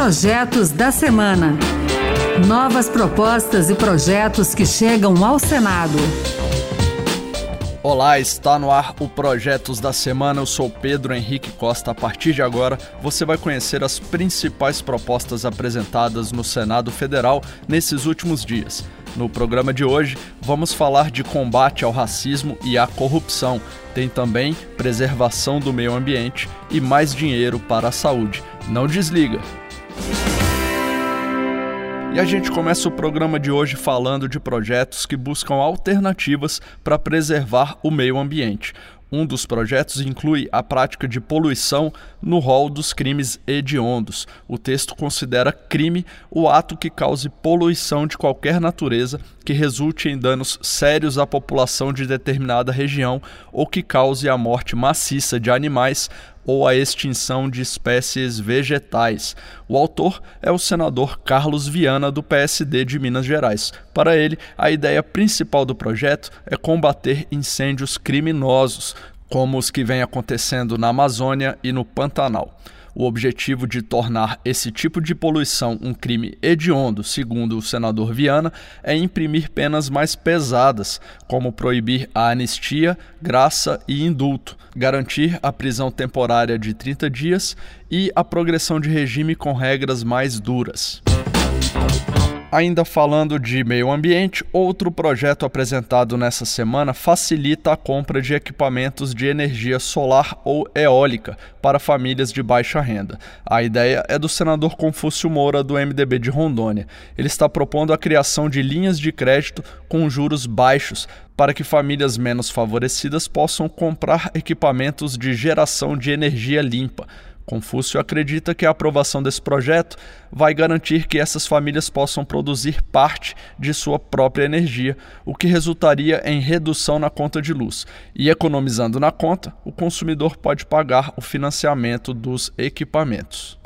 Projetos da Semana. Novas propostas e projetos que chegam ao Senado. Olá, está no ar o Projetos da Semana. Eu sou Pedro Henrique Costa. A partir de agora, você vai conhecer as principais propostas apresentadas no Senado Federal nesses últimos dias. No programa de hoje, vamos falar de combate ao racismo e à corrupção. Tem também preservação do meio ambiente e mais dinheiro para a saúde. Não desliga! E a gente começa o programa de hoje falando de projetos que buscam alternativas para preservar o meio ambiente. Um dos projetos inclui a prática de poluição no rol dos crimes hediondos. O texto considera crime o ato que cause poluição de qualquer natureza que resulte em danos sérios à população de determinada região ou que cause a morte maciça de animais ou a extinção de espécies vegetais. O autor é o senador Carlos Viana, do PSD de Minas Gerais. Para ele, a ideia principal do projeto é combater incêndios criminosos, como os que vêm acontecendo na Amazônia e no Pantanal. O objetivo de tornar esse tipo de poluição um crime hediondo, segundo o senador Viana, é imprimir penas mais pesadas, como proibir a anistia, graça e indulto, garantir a prisão temporária de 30 dias e a progressão de regime com regras mais duras. Ainda falando de meio ambiente, outro projeto apresentado nessa semana facilita a compra de equipamentos de energia solar ou eólica para famílias de baixa renda. A ideia é do senador Confúcio Moura, do MDB de Rondônia. Ele está propondo a criação de linhas de crédito com juros baixos para que famílias menos favorecidas possam comprar equipamentos de geração de energia limpa. Confúcio acredita que a aprovação desse projeto vai garantir que essas famílias possam produzir parte de sua própria energia, o que resultaria em redução na conta de luz. E economizando na conta, o consumidor pode pagar o financiamento dos equipamentos.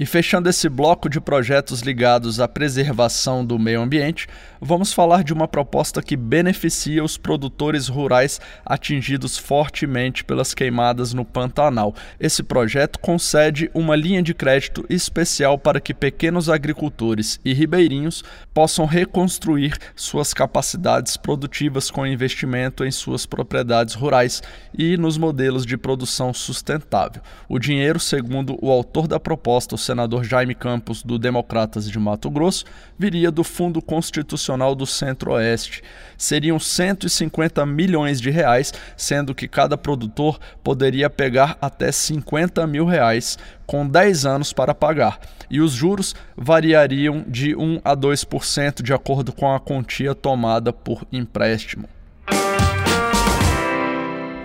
E fechando esse bloco de projetos ligados à preservação do meio ambiente, vamos falar de uma proposta que beneficia os produtores rurais atingidos fortemente pelas queimadas no Pantanal. Esse projeto concede uma linha de crédito especial para que pequenos agricultores e ribeirinhos possam reconstruir suas capacidades produtivas com investimento em suas propriedades rurais e nos modelos de produção sustentável. O dinheiro, segundo o autor da proposta, o senador Jaime Campos, do Democratas de Mato Grosso, viria do Fundo Constitucional do Centro-Oeste. Seriam 150 milhões de reais, sendo que cada produtor poderia pegar até 50 mil reais, com 10 anos para pagar. E os juros variariam de 1 a 2% de acordo com a quantia tomada por empréstimo.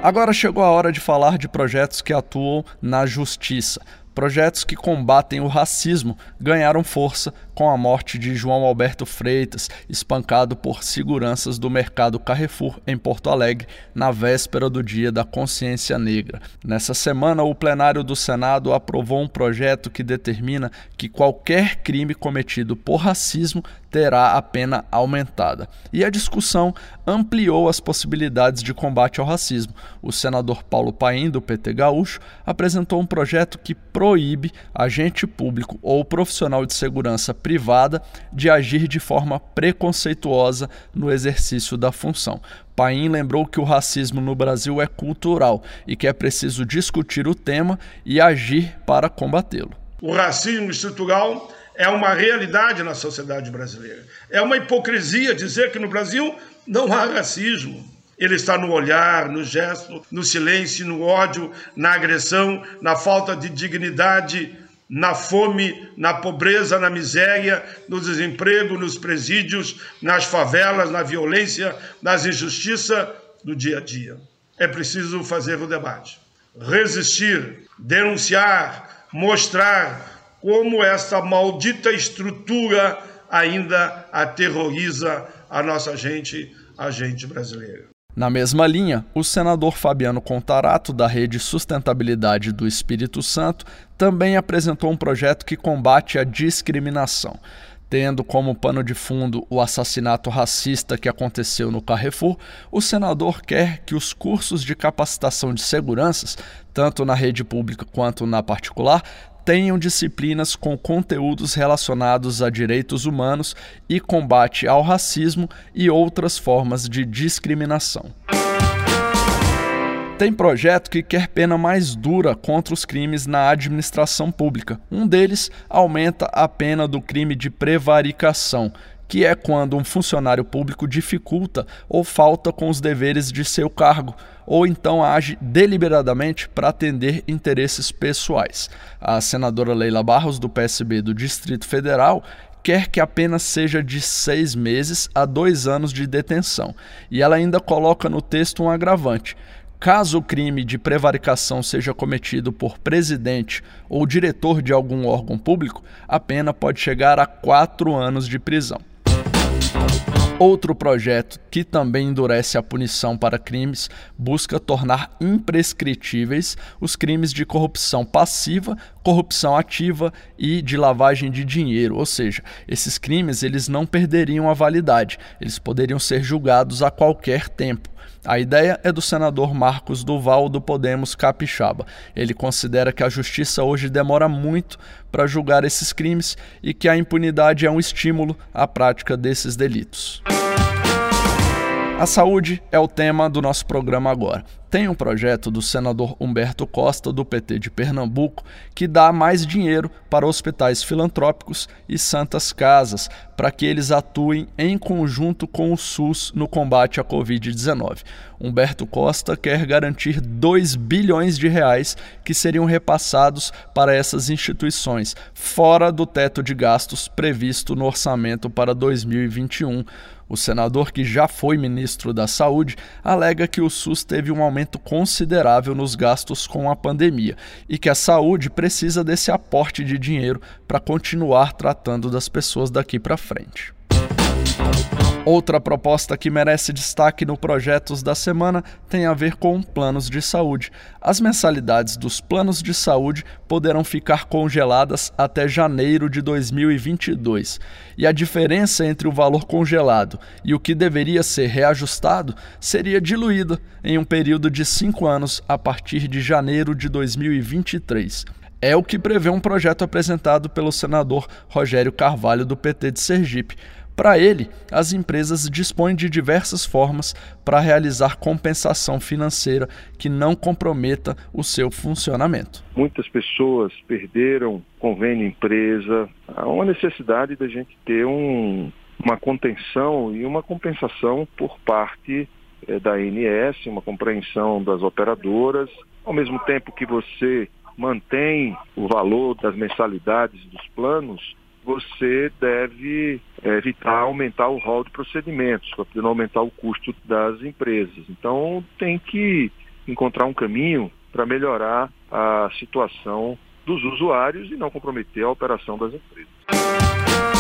Agora chegou a hora de falar de projetos que atuam na justiça. Projetos que combatem o racismo ganharam força com a morte de João Alberto Freitas, espancado por seguranças do mercado Carrefour em Porto Alegre, na véspera do Dia da Consciência Negra. Nessa semana, o plenário do Senado aprovou um projeto que determina que qualquer crime cometido por racismo terá a pena aumentada. E a discussão ampliou as possibilidades de combate ao racismo. O senador Paulo Paim, do PT Gaúcho, apresentou um projeto que proíbe agente público ou profissional de segurança privada de agir de forma preconceituosa no exercício da função. Paim lembrou que o racismo no Brasil é cultural e que é preciso discutir o tema e agir para combatê-lo. O racismo estrutural é uma realidade na sociedade brasileira. É uma hipocrisia dizer que no Brasil não há racismo. Ele está no olhar, no gesto, no silêncio, no ódio, na agressão, na falta de dignidade na fome, na pobreza, na miséria, no desemprego, nos presídios, nas favelas, na violência, nas injustiças do dia a dia. É preciso fazer o debate, resistir, denunciar, mostrar como essa maldita estrutura ainda aterroriza a nossa gente, a gente brasileira. Na mesma linha, o senador Fabiano Contarato, da Rede Sustentabilidade do Espírito Santo, também apresentou um projeto que combate a discriminação. Tendo como pano de fundo o assassinato racista que aconteceu no Carrefour, o senador quer que os cursos de capacitação de seguranças, tanto na rede pública quanto na particular, tenham disciplinas com conteúdos relacionados a direitos humanos e combate ao racismo e outras formas de discriminação. Tem projeto que quer pena mais dura contra os crimes na administração pública. Um deles aumenta a pena do crime de prevaricação, que é quando um funcionário público dificulta ou falta com os deveres de seu cargo, ou então age deliberadamente para atender interesses pessoais. A senadora Leila Barros, do PSB do Distrito Federal, quer que a pena seja de seis meses a dois anos de detenção. E ela ainda coloca no texto um agravante. Caso o crime de prevaricação seja cometido por presidente ou diretor de algum órgão público, a pena pode chegar a quatro anos de prisão. Outro projeto que também endurece a punição para crimes busca tornar imprescritíveis os crimes de corrupção passiva, corrupção ativa e de lavagem de dinheiro, ou seja, esses crimes eles não perderiam a validade, eles poderiam ser julgados a qualquer tempo. A ideia é do senador Marcos Duval do Podemos Capixaba. Ele considera que a justiça hoje demora muito para julgar esses crimes e que a impunidade é um estímulo à prática desses delitos. A saúde é o tema do nosso programa agora. Tem um projeto do senador Humberto Costa, do PT de Pernambuco, que dá mais dinheiro para hospitais filantrópicos e santas casas, para que eles atuem em conjunto com o SUS no combate à Covid-19. Humberto Costa quer garantir 2 bilhões de reais que seriam repassados para essas instituições, fora do teto de gastos previsto no orçamento para 2021. O senador, que já foi ministro da Saúde, alega que o SUS teve um aumento considerável nos gastos com a pandemia e que a saúde precisa desse aporte de dinheiro para continuar tratando das pessoas daqui para frente. Outra proposta que merece destaque no Projetos da Semana tem a ver com planos de saúde. As mensalidades dos planos de saúde poderão ficar congeladas até janeiro de 2022. E a diferença entre o valor congelado e o que deveria ser reajustado seria diluída em um período de cinco anos a partir de janeiro de 2023 é o que prevê um projeto apresentado pelo senador Rogério Carvalho, do PT de Sergipe. Para ele, as empresas dispõem de diversas formas para realizar compensação financeira que não comprometa o seu funcionamento. Muitas pessoas perderam convênio empresa. Há uma necessidade da gente ter um, uma contenção e uma compensação por parte eh, da ANS, uma compreensão das operadoras, ao mesmo tempo que você mantém o valor das mensalidades dos planos, você deve é, evitar aumentar o rol de procedimentos, para não aumentar o custo das empresas. Então, tem que encontrar um caminho para melhorar a situação dos usuários e não comprometer a operação das empresas.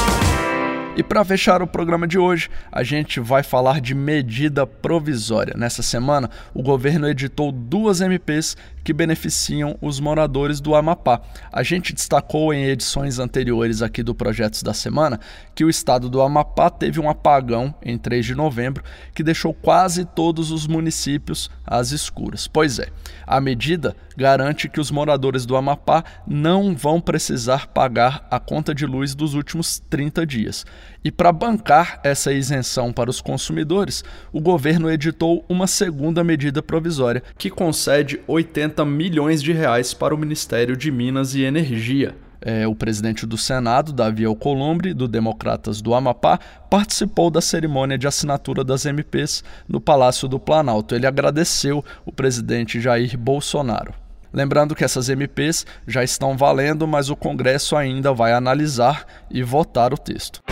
E para fechar o programa de hoje, a gente vai falar de medida provisória. Nessa semana, o governo editou duas MPs que beneficiam os moradores do Amapá. A gente destacou em edições anteriores aqui do Projetos da Semana que o estado do Amapá teve um apagão em 3 de novembro que deixou quase todos os municípios às escuras. Pois é, a medida garante que os moradores do Amapá não vão precisar pagar a conta de luz dos últimos 30 dias. E para bancar essa isenção para os consumidores, o governo editou uma segunda medida provisória que concede 80 milhões de reais para o Ministério de Minas e Energia. É, o presidente do Senado, Davi Alcolumbre, do Democratas do Amapá, participou da cerimônia de assinatura das MPs no Palácio do Planalto. Ele agradeceu o presidente Jair Bolsonaro. Lembrando que essas MPs já estão valendo, mas o Congresso ainda vai analisar e votar o texto.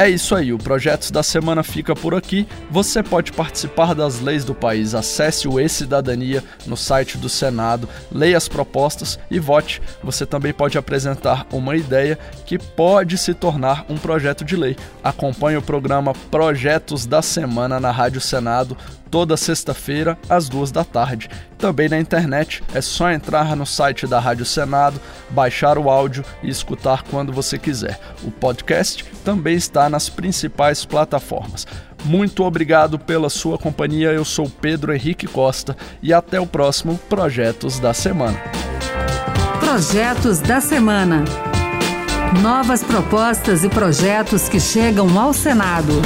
É isso aí, o Projetos da Semana fica por aqui. Você pode participar das leis do país. Acesse o E-Cidadania no site do Senado, leia as propostas e vote. Você também pode apresentar uma ideia que pode se tornar um projeto de lei. Acompanhe o programa Projetos da Semana na Rádio Senado toda sexta-feira, às duas da tarde. Também na internet, é só entrar no site da Rádio Senado, baixar o áudio e escutar quando você quiser. O podcast também está nas principais plataformas. Muito obrigado pela sua companhia. Eu sou Pedro Henrique Costa e até o próximo Projetos da Semana. Projetos da Semana. Novas propostas e projetos que chegam ao Senado.